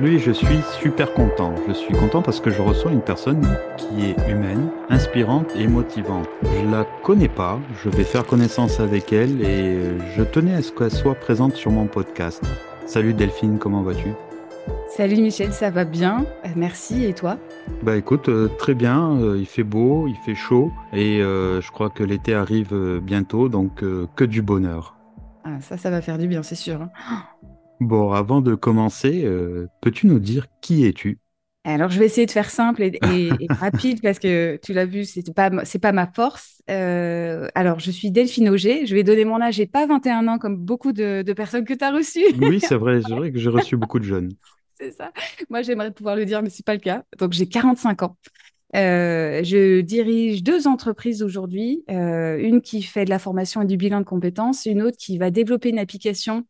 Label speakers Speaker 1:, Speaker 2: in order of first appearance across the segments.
Speaker 1: Aujourd'hui, je suis super content. Je suis content parce que je reçois une personne qui est humaine, inspirante et motivante. Je la connais pas, je vais faire connaissance avec elle et je tenais à ce qu'elle soit présente sur mon podcast. Salut Delphine, comment vas-tu?
Speaker 2: Salut Michel, ça va bien? Euh, Merci, et toi?
Speaker 1: Bah écoute, euh, très bien, euh, il fait beau, il fait chaud et je crois que l'été arrive bientôt, donc que du bonheur.
Speaker 2: Ah, ça, ça va faire du bien, c'est sûr. Hein.
Speaker 1: Bon, avant de commencer, peux-tu nous dire qui es-tu?
Speaker 2: Alors, je vais essayer de faire simple et, rapide parce que tu l'as vu, c'est pas c'est pas ma force. alors, je suis Delphine Auger. Je vais donner mon âge. J'ai pas 21 ans comme beaucoup de, personnes que tu as reçues.
Speaker 1: Oui, c'est vrai. C'est vrai que j'ai reçu beaucoup de jeunes.
Speaker 2: c'est ça. Moi, j'aimerais pouvoir le dire, mais c'est pas le cas. Donc, j'ai 45 ans. je dirige deux entreprises aujourd'hui, une qui fait de la formation et du bilan de compétences, une autre qui va développer une application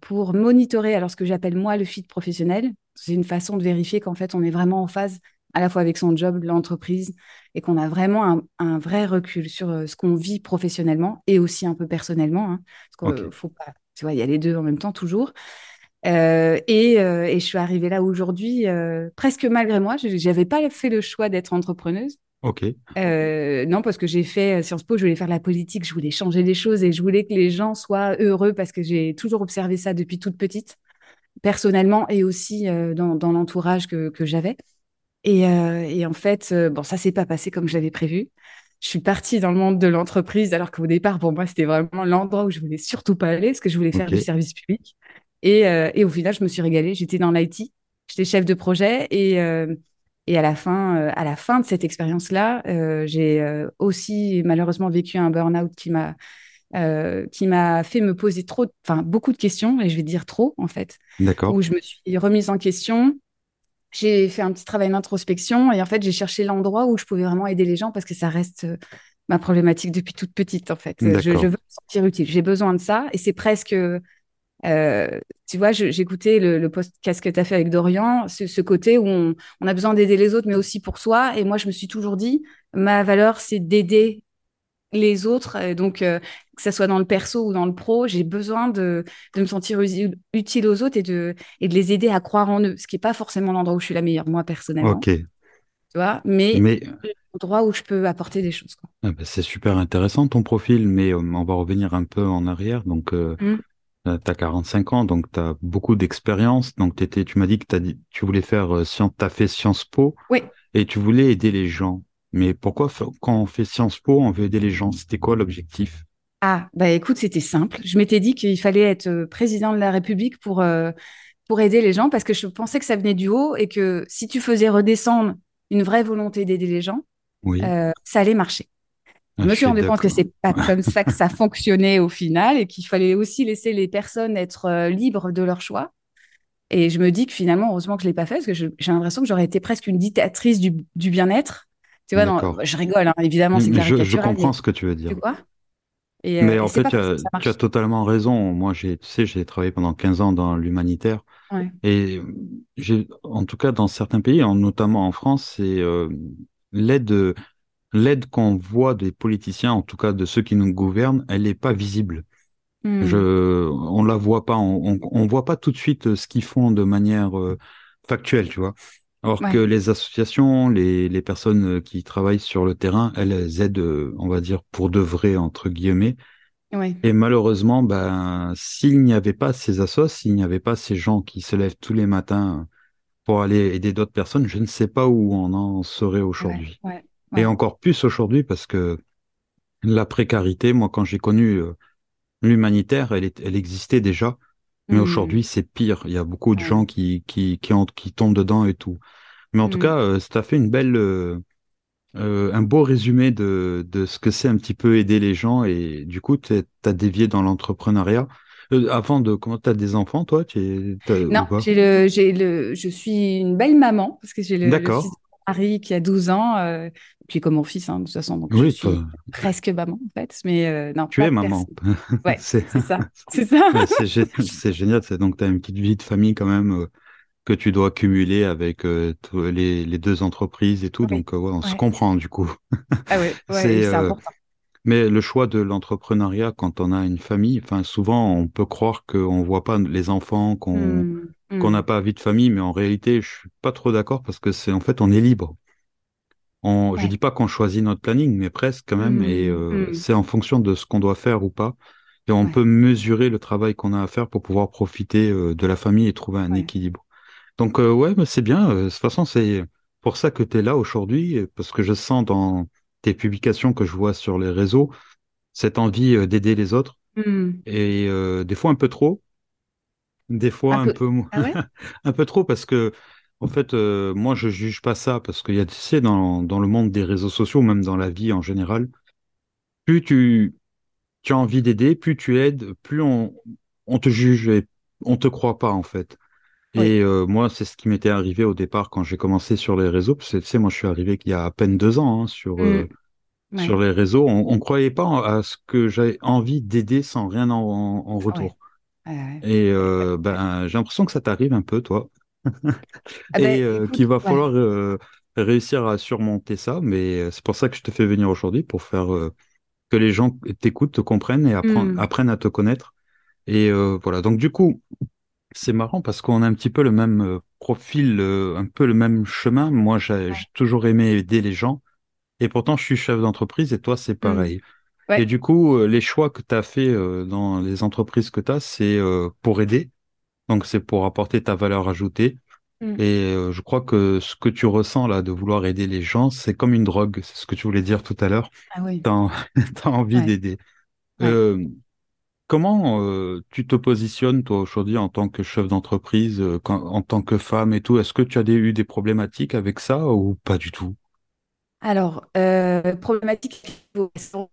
Speaker 2: pour monitorer alors ce que j'appelle moi le fit professionnel. C'est une façon de vérifier qu'en fait on est vraiment en phase à la fois avec son job, l'entreprise, et qu'on a vraiment un, vrai recul sur ce qu'on vit professionnellement et aussi un peu personnellement. Hein, parce qu'il faut pas, tu vois, il y a les deux en même temps toujours. Euh, et, euh, et, je suis arrivée là aujourd'hui euh, presque malgré moi. Je n'avais pas fait le choix d'être entrepreneuse.
Speaker 1: Ok.
Speaker 2: non, parce que j'ai fait Sciences Po, je voulais faire la politique, je voulais changer les choses et je voulais que les gens soient heureux parce que j'ai toujours observé ça depuis toute petite, personnellement et aussi dans, dans l'entourage que, que j'avais. Et, et, en fait, bon, ça s'est pas passé comme j'avais prévu. Je suis partie dans le monde de l'entreprise alors qu'au départ, pour moi, c'était vraiment l'endroit où je voulais surtout pas aller parce que je voulais faire du service public. Euh, et, au final, je me suis régalée. J'étais dans l'IT, j'étais chef de projet et, euh, et à, la fin, euh, à la fin de cette expérience-là, j'ai aussi malheureusement vécu un burn-out qui m'a qui m'a fait me poser trop, enfin beaucoup de questions et je vais dire trop en fait.
Speaker 1: D'accord.
Speaker 2: Où je me suis remise en question. J'ai fait un petit travail d'introspection et en fait j'ai cherché l'endroit où je pouvais vraiment aider les gens parce que ça reste ma problématique depuis toute petite en fait. Je, je, veux me sentir utile. J'ai besoin de ça et c'est presque euh, tu vois, j'écoutais le, le podcast que tu as fait avec Dorian, ce, côté où on, a besoin d'aider les autres, mais aussi pour soi. Et moi, je me suis toujours dit, ma valeur, c'est d'aider les autres. donc, euh, que ce soit dans le perso ou dans le pro, j'ai besoin de, me sentir utile aux autres et de, et de les aider à croire en eux, ce qui n'est pas forcément l'endroit où je suis la meilleure, moi, personnellement.
Speaker 1: Ok.
Speaker 2: Tu vois, mais, mais... l'endroit où je peux apporter des choses.
Speaker 1: Ah bah, c'est super intéressant ton profil, mais euh, on va revenir un peu en arrière. Donc, mmh. Tu as 45 ans, donc tu as beaucoup d'expérience. Donc étais, tu m'as dit que dit, tu voulais faire euh, tu as fait Sciences Po
Speaker 2: oui.
Speaker 1: et tu voulais aider les gens. Mais pourquoi quand on fait Sciences Po, on veut aider les gens? C'était quoi l'objectif?
Speaker 2: Ah, bah écoute, c'était simple. Je m'étais dit qu'il fallait être euh, président de la République pour, pour aider les gens parce que je pensais que ça venait du haut et que si tu faisais redescendre une vraie volonté d'aider les gens,
Speaker 1: oui.
Speaker 2: ça allait marcher. Je me suis rendu compte que c'est pas comme ça que ça fonctionnait au final et qu'il fallait aussi laisser les personnes être euh, libres de leur choix. Et je me dis que finalement, heureusement que je l'ai pas fait parce que j'ai l'impression que j'aurais été presque une dictatrice du, bien-être. Tu vois, je rigole, hein, évidemment, c'est
Speaker 1: je, je comprends ce que tu veux dire.
Speaker 2: et,
Speaker 1: euh, mais en fait, tu as, totalement raison. Moi, tu sais, j'ai travaillé pendant 15 ans dans l'humanitaire. Et en tout cas, dans certains pays, notamment en France, c'est euh, l'aide l'aide qu'on voit des politiciens, en tout cas de ceux qui nous gouvernent, elle n'est pas visible. Hmm. Je, on la voit pas, on, on, voit pas tout de suite euh, ce qu'ils font de manière euh, factuelle, tu vois. Alors que les associations, les, les, personnes euh, qui travaillent sur le terrain, elles aident, on va dire, pour de vrai, entre guillemets. Et malheureusement, ben, s'il n'y avait pas ces assos, s'il n'y avait pas ces gens qui se lèvent tous les matins pour aller aider d'autres personnes, je ne sais pas où on en serait aujourd'hui.
Speaker 2: Ouais,
Speaker 1: et encore plus aujourd'hui parce que la précarité, moi, quand j'ai connu euh, l'humanitaire, elle, elle existait déjà. Mais mmh. aujourd'hui, c'est pire. Il y a beaucoup de gens qui, qui, qui, qui, tombent dedans et tout. Mais en tout mmh. cas, euh, ça fait une belle, euh, un beau résumé de, de ce que c'est un petit peu aider les gens. Et du coup, tu as dévié dans l'entrepreneuriat. avant de, comment tu as des enfants, toi
Speaker 2: Non, j'ai le, j'ai le, je suis une belle maman parce que j'ai le,
Speaker 1: D'accord.
Speaker 2: Qui a 12 ans, euh, puis comme mon fils, hein, de toute façon, donc je suis presque maman en fait. Mais euh, non,
Speaker 1: tu es maman.
Speaker 2: Ouais, c'est ça. C'est ça.
Speaker 1: c'est génial. Donc, tu as une petite vie de famille quand même euh, que tu dois cumuler avec les, les, deux entreprises et tout. Donc, ouais, on se comprend du coup.
Speaker 2: Ah ouais, c'est important.
Speaker 1: Mais le choix de l'entrepreneuriat, quand on a une famille, enfin, souvent, on peut croire qu'on voit pas les enfants, qu'on mmh, mmh. qu'on n'a pas vie de famille, mais en réalité, je suis pas trop d'accord parce que c'est en fait, on est libre. On, Je dis pas qu'on choisit notre planning, mais presque quand même, et euh, c'est en fonction de ce qu'on doit faire ou pas. Et on peut mesurer le travail qu'on a à faire pour pouvoir profiter euh, de la famille et trouver un équilibre. Donc, euh, ouais, c'est bien. de toute façon, c'est pour ça que tu es là aujourd'hui, parce que je sens dans tes publications que je vois sur les réseaux cette envie euh, d'aider les autres. Et euh, des fois un peu trop. Des fois un, peu, ah un peu trop parce que en fait, euh, moi, je juge pas ça parce qu'il y a, tu sais, dans, dans, le monde des réseaux sociaux, même dans la vie en général, plus tu, tu as envie d'aider, plus tu aides, plus on, on te juge et on te croit pas, en fait. Et euh, moi, c'est ce qui m'était arrivé au départ quand j'ai commencé sur les réseaux. Parce que, tu sais, moi, je suis arrivé il y a à peine deux ans hein, sur, euh, mmh. sur les réseaux. On ne croyait pas à ce que j'avais envie d'aider sans rien en, en retour. Et euh, ben, j'ai l'impression que ça t'arrive un peu, toi. Ah Et ben, qu'il va falloir réussir à surmonter ça. Mais c'est pour ça que je te fais venir aujourd'hui, pour faire que les gens t'écoutent, te comprennent et mmh. apprennent à te connaître. Et voilà. Donc, du coup, c'est marrant parce qu'on a un petit peu le même euh, profil, euh, un peu le même chemin. Moi, j'ai toujours aimé aider les gens et pourtant, je suis chef d'entreprise et toi, c'est mmh. Et du coup, euh, les choix que tu as fait dans les entreprises que tu as, c'est pour aider. Donc, c'est pour apporter ta valeur ajoutée. Mmh. Et je crois que ce que tu ressens là de vouloir aider les gens, c'est comme une drogue. C'est ce que tu voulais dire tout à l'heure.
Speaker 2: Ah oui.
Speaker 1: Tu as, envie d'aider. Comment euh, tu te positionnes, toi, aujourd'hui, en tant que chef d'entreprise, euh, en tant que femme et tout? Est-ce que tu as eu des problématiques avec ça ou pas du tout?
Speaker 2: Alors, euh, problématique en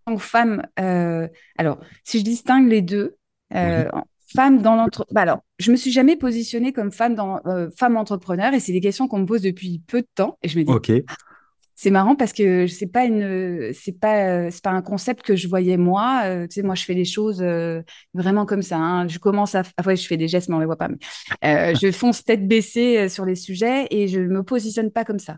Speaker 2: tant que femme, alors, si je distingue les deux, femme dans l'entre... Bah alors, je me suis jamais positionnée comme femme, dans, femme entrepreneur et c'est des questions qu'on me pose depuis peu de temps et je me dis. Ah, c'est marrant parce que c'est pas une c'est pas c'est pas un concept que je voyais moi euh, tu sais moi je fais les choses euh, vraiment comme ça hein. je commence à ah ouais je fais des gestes mais on les voit pas mais euh, je fonce tête baissée sur les sujets et je me positionne pas comme ça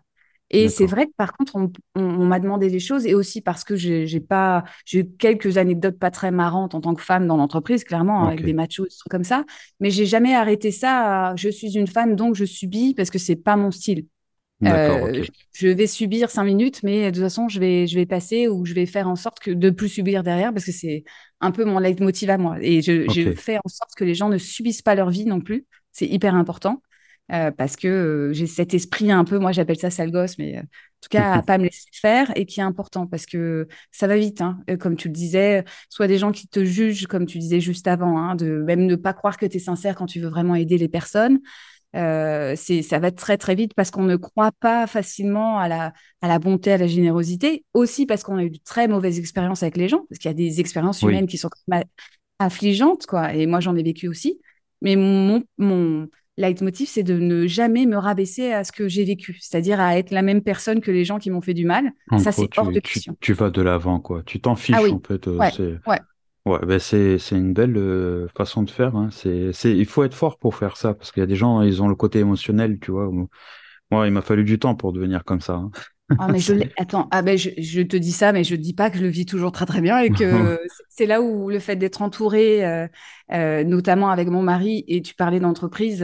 Speaker 2: et c'est vrai que par contre on, on, m'a demandé des choses et aussi parce que j'ai pas j'ai eu quelques anecdotes pas très marrantes en tant que femme dans l'entreprise clairement avec des machos des trucs comme ça. Mais j'ai jamais arrêté ça je suis une femme donc je subis parce que c'est pas mon style. Euh, je vais subir cinq minutes, mais de toute façon, je vais, je vais passer ou je vais faire en sorte que de plus subir derrière parce que c'est un peu mon leitmotiv à moi. Et je, fais en sorte que les gens ne subissent pas leur vie non plus. C'est hyper important euh, parce que euh, j'ai cet esprit un peu, moi j'appelle ça sale gosse, mais en tout cas à pas me laisser faire et qui est important parce que ça va vite, hein. comme tu le disais, soit des gens qui te jugent, comme tu disais juste avant, hein, de même ne pas croire que tu es sincère quand tu veux vraiment aider les personnes. Euh, c'est, ça va très très vite parce qu'on ne croit pas facilement à la, à la bonté, à la générosité, aussi parce qu'on a eu de très mauvaises expériences avec les gens, parce qu'il y a des expériences humaines qui sont affligeantes, quoi. Et moi, j'en ai vécu aussi. Mais mon, mon leitmotiv, c'est de ne jamais me rabaisser à ce que j'ai vécu, c'est-à-dire à être la même personne que les gens qui m'ont fait du mal. ça, c'est hors de question.
Speaker 1: Tu, vas de l'avant, quoi. Tu t'en fiches,
Speaker 2: ah
Speaker 1: en fait.
Speaker 2: Euh, ouais, ouais.
Speaker 1: Ouais, ben c'est c'est une belle euh, façon de faire. Hein. C'est c'est il faut être fort pour faire ça parce qu'il y a des gens ils ont le côté émotionnel, tu vois. Moi, il m'a fallu du temps pour devenir comme ça. Hein.
Speaker 2: Ah, mais je Attends, ah ben je, te dis ça, mais je dis pas que je le vis toujours très très bien et que c'est là où le fait d'être entouré, euh, euh, notamment avec mon mari, et tu parlais d'entreprise,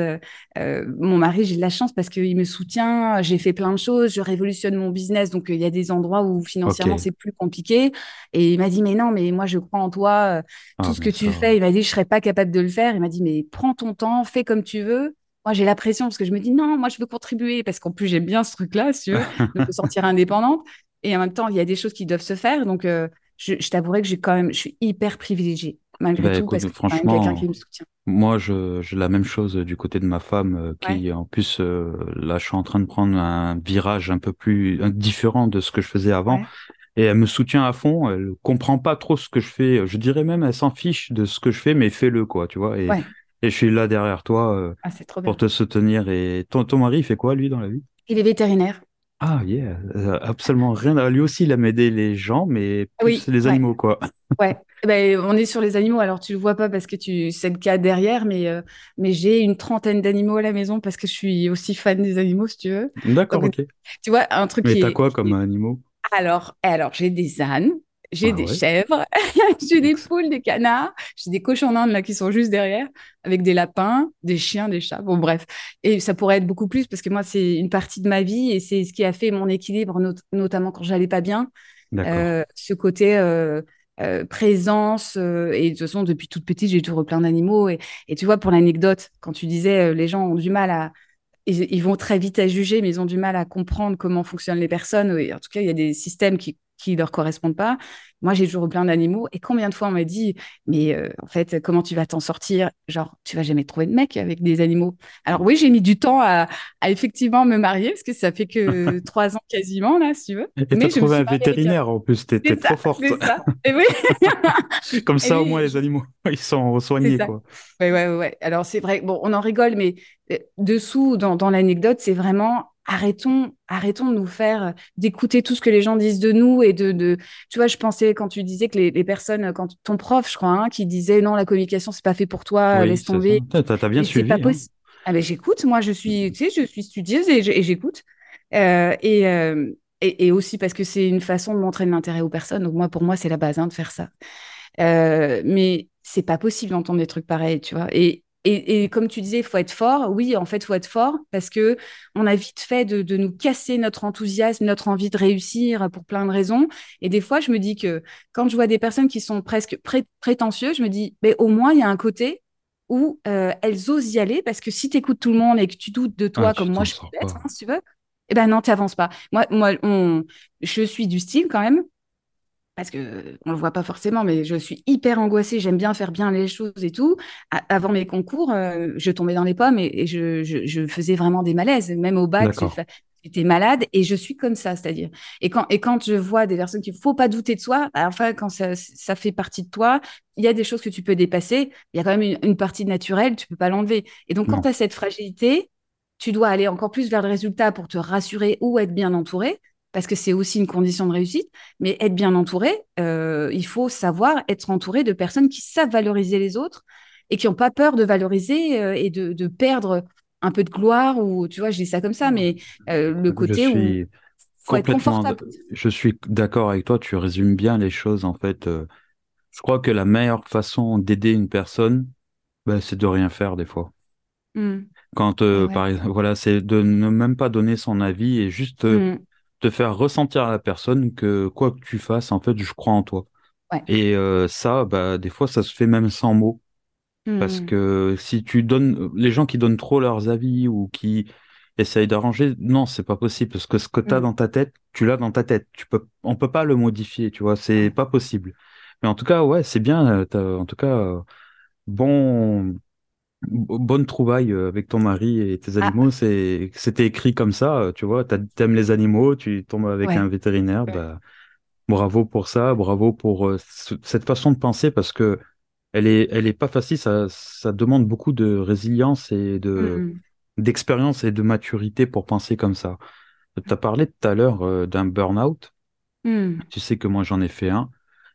Speaker 2: euh, mon mari, j'ai de la chance parce qu'il me soutient, j'ai fait plein de choses, je révolutionne mon business, donc il y a des endroits où financièrement c'est plus compliqué. Et il m'a dit, mais non, mais moi je crois en toi, tout ah, ce que tu fais, il m'a dit, je serais pas capable de le faire. Il m'a dit, mais prends ton temps, fais comme tu veux moi, j'ai la pression parce que je me dis non, moi, je veux contribuer parce qu'en plus, j'aime bien ce truc-là, si de me sentir indépendante. Et en même temps, il y a des choses qui doivent se faire. Donc, euh, je, je t'avouerai que j'ai quand même, je suis hyper privilégiée malgré bah, tout parce que franchement, quelqu'un qui me soutient.
Speaker 1: Moi, j'ai la même chose du côté de ma femme euh, qui, en plus, euh, là, je suis en train de prendre un virage un peu plus différent de ce que je faisais avant. Et elle me soutient à fond. Elle comprend pas trop ce que je fais. Je dirais même, elle s'en fiche de ce que je fais, mais fais-le, quoi, tu vois. Et, et je suis là derrière toi euh, ah, pour te soutenir. Et ton, ton mari, il fait quoi, lui, dans la vie?
Speaker 2: Il est vétérinaire.
Speaker 1: Ah, yeah, euh, absolument rien. Lui aussi, il aime aider les gens, mais plus les animaux, quoi.
Speaker 2: Ouais, eh ben, on est sur les animaux. Alors, tu le vois pas parce que tu c'est le cas derrière, mais, euh, mais j'ai une trentaine d'animaux à la maison parce que je suis aussi fan des animaux, si tu veux.
Speaker 1: D'accord, ok.
Speaker 2: Tu vois, un truc
Speaker 1: mais t'as quoi comme animaux?
Speaker 2: Alors, alors j'ai des ânes, J'ai
Speaker 1: Ah
Speaker 2: des
Speaker 1: ouais.
Speaker 2: chèvres, j'ai des poules, des canards, j'ai des cochons d'Inde là qui sont juste derrière, avec des lapins, des chiens, des chats. Bon, bref. Et ça pourrait être beaucoup plus parce que moi, c'est une partie de ma vie et c'est ce qui a fait mon équilibre, not- notamment quand j'allais pas bien. Euh, ce côté euh, euh, présence. et de toute façon, depuis toute petite, j'ai toujours plein d'animaux. Et, et tu vois, pour l'anecdote, quand tu disais les gens ont du mal à, ils, ils vont très vite à juger, mais ils ont du mal à comprendre comment fonctionnent les personnes. Et en tout cas, il y a des systèmes qui qui leur correspondent pas. Moi, j'ai toujours plein d'animaux. Et combien de fois on m'a dit, mais euh, en fait, comment tu vas t'en sortir? Genre, tu vas jamais trouver de mec avec des animaux. Alors oui, j'ai mis du temps à, à effectivement me marier parce que ça fait que trois ans quasiment là, si tu veux.
Speaker 1: Et
Speaker 2: Mais je me
Speaker 1: trouvé un vétérinaire en plus,
Speaker 2: C'est
Speaker 1: trop forte.
Speaker 2: c'est ça. Et oui,
Speaker 1: Comme
Speaker 2: et
Speaker 1: ça, au moins,
Speaker 2: oui,
Speaker 1: les animaux, ils sont soignés, quoi.
Speaker 2: Ouais, ouais, ouais. Alors, c'est vrai, bon, on en rigole, mais euh, dessous, dans, dans l'anecdote, c'est vraiment arrêtons, arrêtons de nous faire, euh, d'écouter tout ce que les gens disent de nous et de, de... Tu vois, je pensais quand tu disais que les, les personnes, quand ton prof, je crois, hein, qui disait non, la communication, c'est pas fait pour toi,
Speaker 1: Oui,
Speaker 2: laisse tomber.
Speaker 1: T'as bien
Speaker 2: Mais c'est pas
Speaker 1: suivi, hein.
Speaker 2: possible. Ah ben j'écoute, moi je suis, tu sais, je suis studieuse et et j'écoute. Euh, et, euh, et, et aussi parce que c'est une façon de montrer de l'intérêt aux personnes. Donc moi, pour moi, c'est la base hein, de faire ça. Euh, mais c'est pas possible d'entendre des trucs pareils, tu vois. Et, et, et comme tu disais, il faut être fort. Oui, en fait, il faut être fort parce que on a vite fait de, de nous casser notre enthousiasme, notre envie de réussir pour plein de raisons. Et des fois, je me dis que quand je vois des personnes qui sont presque pré prétentieuses, je me dis, mais au moins, il y a un côté où euh, elles osent y aller parce que si tu écoutes tout le monde et que tu doutes de toi, comme moi je peux
Speaker 1: pas.
Speaker 2: hein, si tu veux, eh ben non, tu n'avances pas. Moi, moi on, je suis du style quand même parce que on le voit pas forcément, mais je suis hyper angoissée. J'aime bien faire bien les choses et tout. Avant mes concours, euh, je tombais dans les pommes et, et je, je- je faisais vraiment des malaises. Même au bac, j'étais malade et je suis comme ça, c'est-à-dire. Et quand, et quand je vois des personnes qu'il faut pas douter de soi, bah, enfin, quand ça, ça fait partie de toi, il y a des choses que tu peux dépasser. Il y a quand même une, une partie naturelle, tu peux pas l'enlever. Et donc, quand tu as cette fragilité, tu dois aller encore plus vers le résultat pour te rassurer ou être bien entouré, parce que c'est aussi une condition de réussite. Mais être bien entouré, euh, il faut savoir être entouré de personnes qui savent valoriser les autres et qui n'ont pas peur de valoriser euh, et de, de perdre un peu de gloire ou tu vois, je dis ça comme ça, mais euh, le
Speaker 1: Je
Speaker 2: côté où faut être confortable.
Speaker 1: je suis d'accord avec toi, tu résumes bien les choses, en fait. Je crois que la meilleure façon d'aider une personne, ben, c'est de rien faire des fois.
Speaker 2: Mm.
Speaker 1: Quand, euh,
Speaker 2: ouais.
Speaker 1: par exemple, voilà, c'est de ne même pas donner son avis et juste euh,
Speaker 2: Mm.
Speaker 1: Te faire ressentir à la personne que quoi que tu fasses, en fait, je crois en toi.
Speaker 2: Ouais.
Speaker 1: Et euh, ça, bah, des fois, ça se fait même sans mots. Parce
Speaker 2: Mm.
Speaker 1: que si tu donnes, les gens qui donnent trop leurs avis ou qui essayent d'arranger, non, c'est pas possible. Parce que ce que tu as
Speaker 2: Mm.
Speaker 1: dans ta tête, tu l'as dans ta tête. Tu peux, on peut pas le modifier, tu vois, c'est pas possible. Mais en tout cas, ouais, c'est bien. euh, En tout cas, euh, bon, bo- bonne trouvaille euh, avec ton mari et tes
Speaker 2: Ah,
Speaker 1: animaux. C'est, c'était écrit comme ça, euh, tu vois. T'aimes les animaux, tu tombes avec un vétérinaire,
Speaker 2: Ouais.
Speaker 1: bah, bravo pour ça, bravo pour euh, ce- cette façon de penser parce que elle est, elle est pas facile. Ça, ça demande beaucoup de résilience et de
Speaker 2: Mm.
Speaker 1: d'expérience et de maturité pour penser comme ça. Tu as parlé tout à l'heure euh, d'un burn-out.
Speaker 2: Mm.
Speaker 1: Tu sais que moi j'en ai fait un.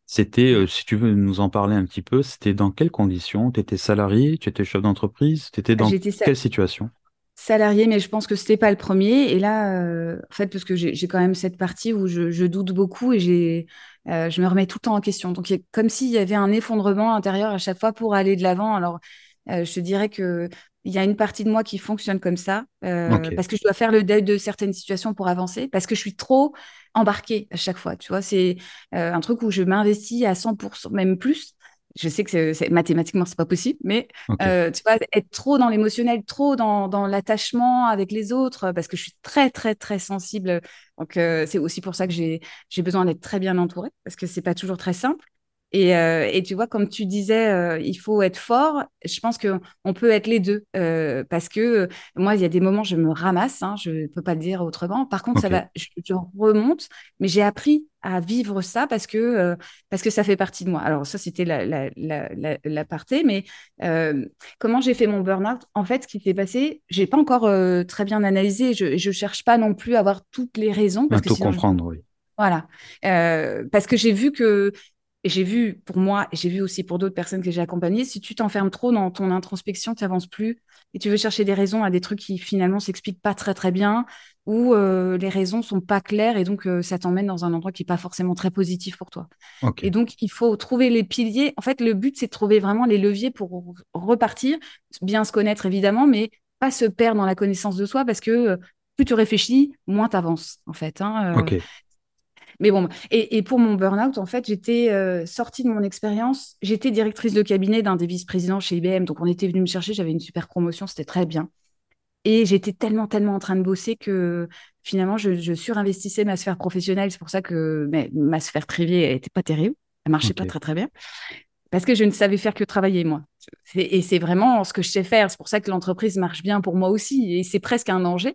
Speaker 1: C'était, euh, si tu veux nous en parler un petit peu, c'était dans quelles conditions? Tu étais salarié, tu étais chef d'entreprise, tu étais dans quelle situation?
Speaker 2: salarié, mais je pense que c'était pas le premier. Et là, euh, en fait, parce que j'ai quand même cette partie où je, je doute beaucoup et j'ai, euh, je me remets tout le temps en question. Donc, comme s'il y avait un effondrement intérieur à chaque fois pour aller de l'avant. Alors, je te dirais que il y a une partie de moi qui fonctionne comme ça, euh, parce que je dois faire le deuil de certaines situations pour avancer, parce que je suis trop embarquée à chaque fois. Tu vois, c'est euh, un truc où je m'investis à 100%, même plus. Je sais que c'est, c'est- mathématiquement, c'est pas possible, mais euh, tu vois, être trop dans l'émotionnel, trop dans, dans l'attachement avec les autres, parce que je suis très, très, très sensible. Donc, c'est aussi pour ça que j'ai, j'ai besoin d'être très bien entourée, parce que c'est pas toujours très simple. Et, euh, et tu vois, comme tu disais, euh, il faut être fort. Je pense que on peut être les deux, euh, parce que moi, il y a des moments, je me ramasse, hein, je peux pas le dire autrement. Par contre, ça va, je, je remonte, mais j'ai appris à vivre ça parce que parce que ça fait partie de moi. Alors ça, c'était la la la, la, la partie, mais comment j'ai fait mon burn-out? En fait, ce qui s'est passé, j'ai pas encore très bien analysé. Je je cherche pas non plus à avoir toutes les raisons
Speaker 1: À
Speaker 2: parce que
Speaker 1: tout
Speaker 2: sinon je
Speaker 1: comprendre, oui.
Speaker 2: voilà. Euh, parce que j'ai vu que et j'ai vu pour moi, et j'ai vu aussi pour d'autres personnes que j'ai accompagnées, si tu t'enfermes trop dans ton introspection, tu n'avances plus et tu veux chercher des raisons à des trucs qui finalement s'expliquent pas très très bien ou euh, les raisons sont pas claires et donc euh, ça t'emmène dans un endroit qui est pas forcément très positif pour toi. Et donc il faut trouver les piliers. En fait, le but c'est de trouver vraiment les leviers pour repartir, bien se connaître évidemment, mais pas se perdre dans la connaissance de soi parce que euh, plus tu réfléchis, moins tu avances en fait. Hein, mais bon, et, pour mon burn-out, en fait, j'étais euh, sortie de mon expérience. J'étais directrice de cabinet d'un des vice-présidents chez IBM. Donc, on était venu me chercher. J'avais une super promotion. C'était très bien. Et j'étais tellement, tellement en train de bosser que finalement, je, surinvestissais ma sphère professionnelle. C'est pour ça que ma sphère privée n'était pas terrible. Elle marchait pas très, très bien. Parce que je ne savais faire que travailler, moi. Et c'est vraiment ce que je sais faire. C'est pour ça que l'entreprise marche bien pour moi aussi. Et c'est presque un danger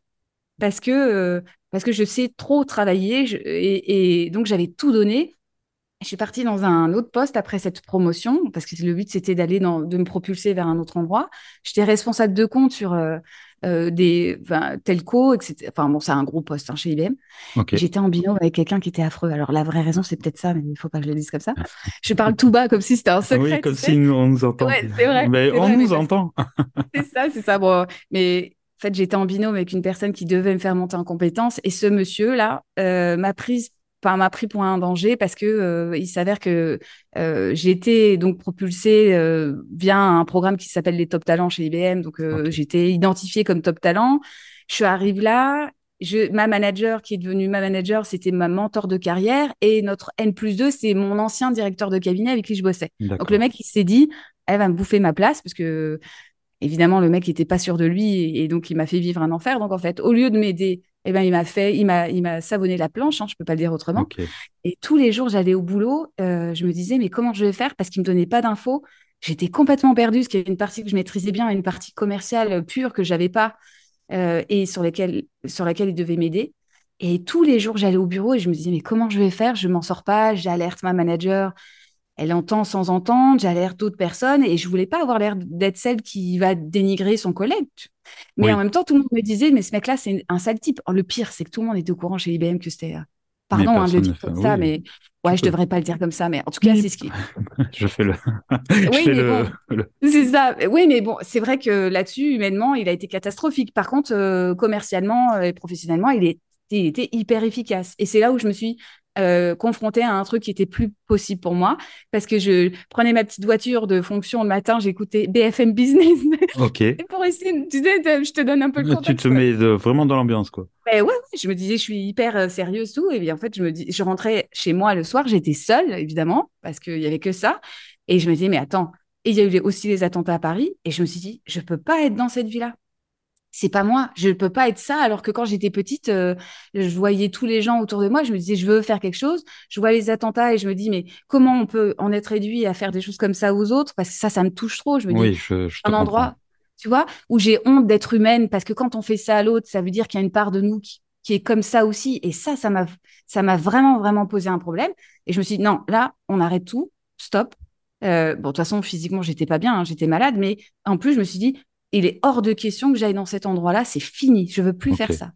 Speaker 2: parce que, euh, parce que je sais trop travailler et, donc j'avais tout donné. Je suis partie dans un autre poste après cette promotion parce que le but c'était d'aller de me propulser vers un autre endroit. J'étais responsable de compte sur euh, euh, des telco, etc. Enfin bon, c'est un gros poste hein, chez IBM. J'étais en binôme avec quelqu'un qui était affreux. Alors la vraie raison c'est peut-être ça, mais il ne faut pas que je le dise comme ça. Je parle tout bas comme si c'était un secret.
Speaker 1: Oui, comme si on nous entend.
Speaker 2: c'est vrai.
Speaker 1: Mais on nous entend.
Speaker 2: c'est ça, c'est ça. Bon, mais fait, j'étais en binôme avec une personne qui devait me faire monter en compétence et ce monsieur-là euh, m'a prise m'a pris pour un danger parce que euh, il s'avère que euh, été donc propulsée via un programme qui s'appelle les Top Talents chez IBM. Donc j'étais identifiée comme top talent. Je suis arrivée là. Je, ma manager qui est devenue ma manager, c'était ma mentor de carrière et notre N plus 2, c'est mon ancien directeur de cabinet avec qui je bossais. Donc le mec, il s'est dit, elle va me bouffer ma place parce que évidemment, le mec n'était pas sûr de lui et, donc il m'a fait vivre un enfer. Donc en fait, au lieu de m'aider, eh ben, il m'a fait, il m'a, il m'a savonné la planche, hein, je peux pas le dire autrement. Et tous les jours, j'allais au boulot, euh, je me disais, mais comment je vais faire? Parce qu'il me donnait pas d'infos. J'étais complètement perdue, parce qu'il y avait une partie que je maîtrisais bien une partie commerciale pure que j'avais pas euh, et sur, lesquelles, sur laquelle il devait m'aider. Et tous les jours, j'allais au bureau et je me disais, mais comment je vais faire? Je m'en sors pas, j'alerte ma manager, elle entend sans entendre, j'alerte d'autres personnes et je voulais pas avoir l'air d'être celle qui va dénigrer son collègue. Mais en même temps, tout le monde me disait, mais ce mec-là, c'est un sale type. le pire, c'est que tout le monde était au courant chez IBM que c'était. Euh, pardon hein, de le dire comme ça, mais ouais, je devrais pas le dire comme ça, mais en tout cas, c'est ce qui.
Speaker 1: je fais le.
Speaker 2: oui, mais bon, c'est ça. Oui, mais bon, c'est vrai que là-dessus, humainement, il a été catastrophique. Par contre, euh, commercialement et professionnellement, il, est, il était hyper efficace. Et c'est là où je me suis euh, confrontée à un truc qui était plus possible pour moi parce que je prenais ma petite voiture de fonction le matin, j'écoutais BFM Business.
Speaker 1: Ok.
Speaker 2: pour essayer, tu sais, je te donne un peu le contexte.
Speaker 1: Tu te mets vraiment dans l'ambiance, quoi.
Speaker 2: Ben ouais, je me disais, je suis hyper euh, sérieuse, tout. Et bien, en fait, je me dis, je rentrais chez moi le soir, j'étais seule, évidemment, parce qu'il y avait que ça. Et je me disais, mais attends. Et il y a eu aussi les attentats à Paris. Et je me suis dit, je peux pas être dans cette vie-là c'est pas moi, je ne peux pas être ça. Alors que quand j'étais petite, euh, je voyais tous les gens autour de moi, je me disais, je veux faire quelque chose. Je vois les attentats et je me dis, mais comment on peut en être réduit à faire des choses comme ça aux autres? Parce que ça, ça me touche trop. Je me
Speaker 1: oui, dis, je, je
Speaker 2: un endroit, tu vois, où j'ai honte d'être humaine parce que quand on fait ça à l'autre, ça veut dire qu'il y a une part de nous qui, qui est comme ça aussi. Et ça, ça m'a, ça m'a vraiment, vraiment posé un problème. Et je me suis dit, non, là, on arrête tout, stop. Euh, bon, de toute façon, physiquement, j'étais pas bien, hein, j'étais malade, mais en plus, je me suis dit, il est hors de question que j'aille dans cet endroit-là, c'est fini, je veux plus faire ça.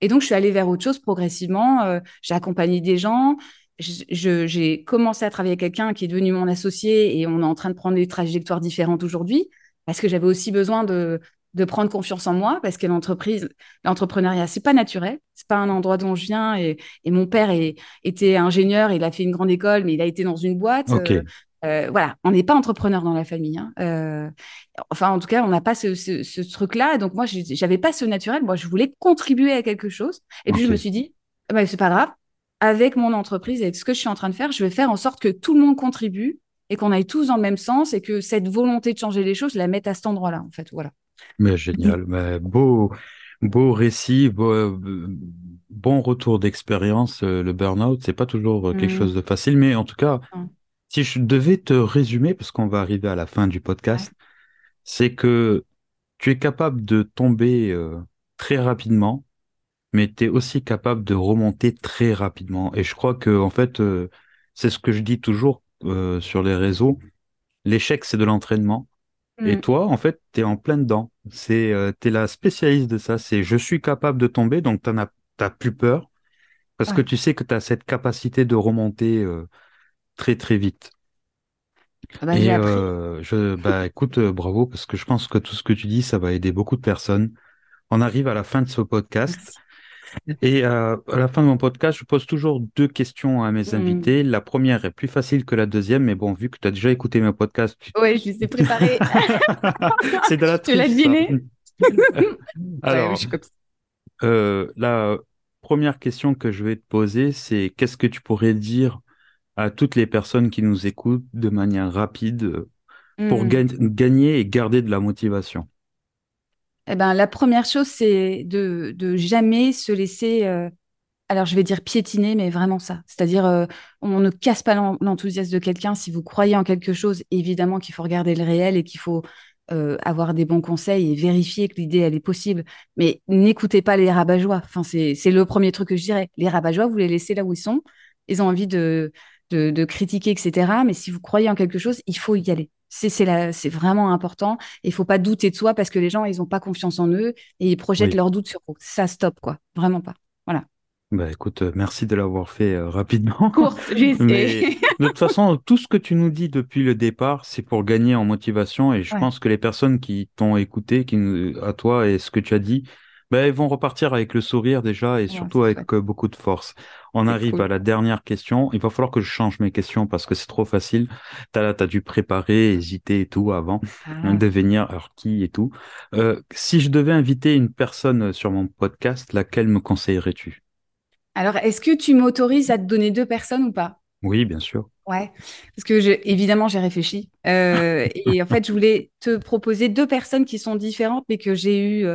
Speaker 2: Et donc, je suis allée vers autre chose progressivement. Euh, j'ai accompagné des gens. J'ai commencé à travailler avec quelqu'un qui est devenu mon associé et on est en train de prendre des trajectoires différentes aujourd'hui parce que j'avais aussi besoin de, de prendre confiance en moi parce que l'entreprise, l'entrepreneuriat, c'est pas naturel. C'est pas un endroit dont je viens et, et mon père est, était ingénieur, il a fait une grande école, mais il a été dans une boîte.
Speaker 1: Euh,
Speaker 2: euh, voilà, on n'est pas entrepreneur dans la famille. Hein. Euh, enfin, en tout cas, on n'a pas ce, truc-là. Donc moi, j'avais pas ce naturel. Moi, je voulais contribuer à quelque chose. Et puis je me suis dit, bah, c'est pas grave. Avec mon entreprise, avec ce que je suis en train de faire, je vais faire en sorte que tout le monde contribue et qu'on aille tous dans le même sens et que cette volonté de changer les choses, je la mette à cet endroit-là, en fait. Voilà.
Speaker 1: Mais génial, mais beau, beau récit, beau, bon retour d'expérience. Euh, le burn-out, c'est pas toujours quelque mmh. chose de facile, mais en tout cas. Si je devais te résumer, parce qu'on va arriver à la fin du podcast, c'est que tu es capable de tomber euh, très rapidement, mais tu es aussi capable de remonter très rapidement. Et je crois que, en fait, euh, c'est ce que je dis toujours euh, sur les réseaux. L'échec, c'est de l'entraînement. Et mm. toi, en fait, tu es en plein dedans. C'est, tu es la spécialiste de ça. C'est je suis capable de tomber, donc tu n'as plus peur. Parce que tu sais que tu as cette capacité de remonter très très vite. Ah bah, et euh, je, bah, écoute, euh, bravo, parce que je pense que tout ce que tu dis, ça va aider beaucoup de personnes. On arrive à la fin de ce podcast. Et euh, à la fin de mon podcast, je pose toujours deux questions à mes mmh. invités. La première est plus facile que la deuxième, mais bon, vu que tu as déjà écouté mes podcasts.
Speaker 2: Oui, je les ai préparés.
Speaker 1: C'est de la
Speaker 2: Tu l'as deviné
Speaker 1: Alors, la première question que je vais te poser, c'est qu'est-ce que tu pourrais dire à toutes les personnes qui nous écoutent de manière rapide pour mmh. gagner et garder de la motivation
Speaker 2: eh ben, la première chose, c'est de, de jamais se laisser, euh, alors je vais dire piétiner, mais vraiment ça. C'est-à-dire, euh, on ne casse pas l'enthousiasme de quelqu'un. Si vous croyez en quelque chose, évidemment qu'il faut regarder le réel et qu'il faut euh, avoir des bons conseils et vérifier que l'idée, elle est possible. Mais n'écoutez pas les rabat Enfin, c'est le premier truc que je dirais. Les rabat vous les laissez là où ils sont. Ils ont envie de, de, de critiquer, etc. Mais si vous croyez en quelque chose, il faut y aller. C'est vraiment important. Il faut pas douter de soi parce que les gens, ils n'ont pas confiance en eux et ils projettent leurs doutes sur vous. Ça stop, quoi. Vraiment pas. Voilà.
Speaker 1: Bah écoute, euh, merci de l'avoir fait euh, rapidement. Mais, de toute façon, tout ce que tu nous dis depuis le départ, c'est pour gagner en motivation et je pense que les personnes qui t'ont écouté, qui, à toi et ce que tu as dit, bah, ils vont repartir avec le sourire déjà et surtout avec euh, beaucoup de force. On arrive à la dernière question. Il va falloir que je change mes questions parce que c'est trop facile. Tu as, dû préparer, hésiter et tout avant ah. de venir, alors qui et tout. Euh, si je devais inviter une personne sur mon podcast, laquelle me conseillerais-tu?
Speaker 2: Alors, est-ce que tu m'autorises à te donner deux personnes ou pas?
Speaker 1: Oui, bien sûr.
Speaker 2: Ouais, parce que évidemment, j'ai réfléchi. Euh, et en fait, je voulais te proposer deux personnes qui sont différentes, mais que j'ai eues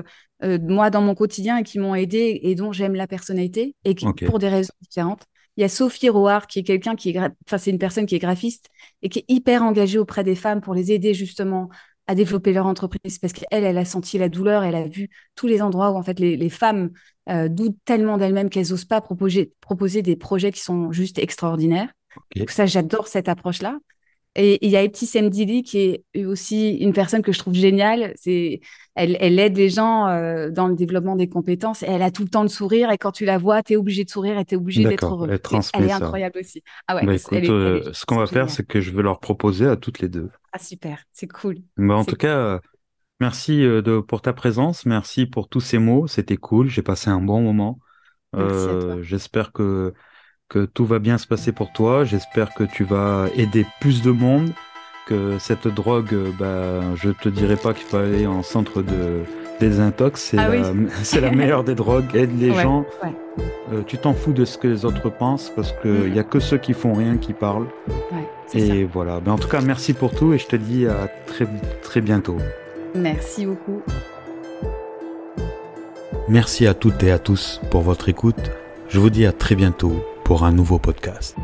Speaker 2: euh, moi dans mon quotidien et qui m'ont aidé et dont j'aime la personnalité et qui, pour des raisons différentes. Il y a Sophie Roard qui est quelqu'un qui est, enfin c'est une personne qui est graphiste et qui est hyper engagée auprès des femmes pour les aider justement à développer leur entreprise parce qu'elle, elle a senti la douleur, elle a vu tous les endroits où en fait les, femmes euh, doutent tellement d'elles-mêmes qu'elles n'osent pas proposer, proposer des projets qui sont juste extraordinaires. Donc ça, j'adore cette approche-là. Et il y a Ebtissem Dili qui est aussi une personne que je trouve géniale. C'est, elle, elle aide les gens euh, dans le développement des compétences. Et elle a tout le temps de sourire. Et quand tu la vois, tu es obligé de sourire et tu es obligé d'être heureux.
Speaker 1: Elle,
Speaker 2: elle est incroyable aussi.
Speaker 1: Ah ouais, bah, euh, ce qu'on va faire, c'est que je vais leur proposer à toutes les deux.
Speaker 2: Ah super, c'est cool.
Speaker 1: Bah, en tout cas, euh, merci de, pour ta présence. Merci pour tous ces mots. C'était cool. J'ai passé un bon moment. J'espère que que tout va bien se passer pour toi. J'espère que tu vas aider plus de monde, que cette drogue, bah, je te dirais pas qu'il faut aller en centre de désintox, c'est ah la, meilleure des drogues. Aide les gens. Euh, tu t'en fous de ce que les autres pensent parce qu'il n'y mm. a que ceux qui font rien qui parlent. et voilà. Ben, en tout cas, merci pour tout et je te dis à très, très bientôt.
Speaker 2: Merci beaucoup.
Speaker 1: Merci à toutes et à tous pour votre écoute. Je vous dis à très bientôt pour un nouveau podcast.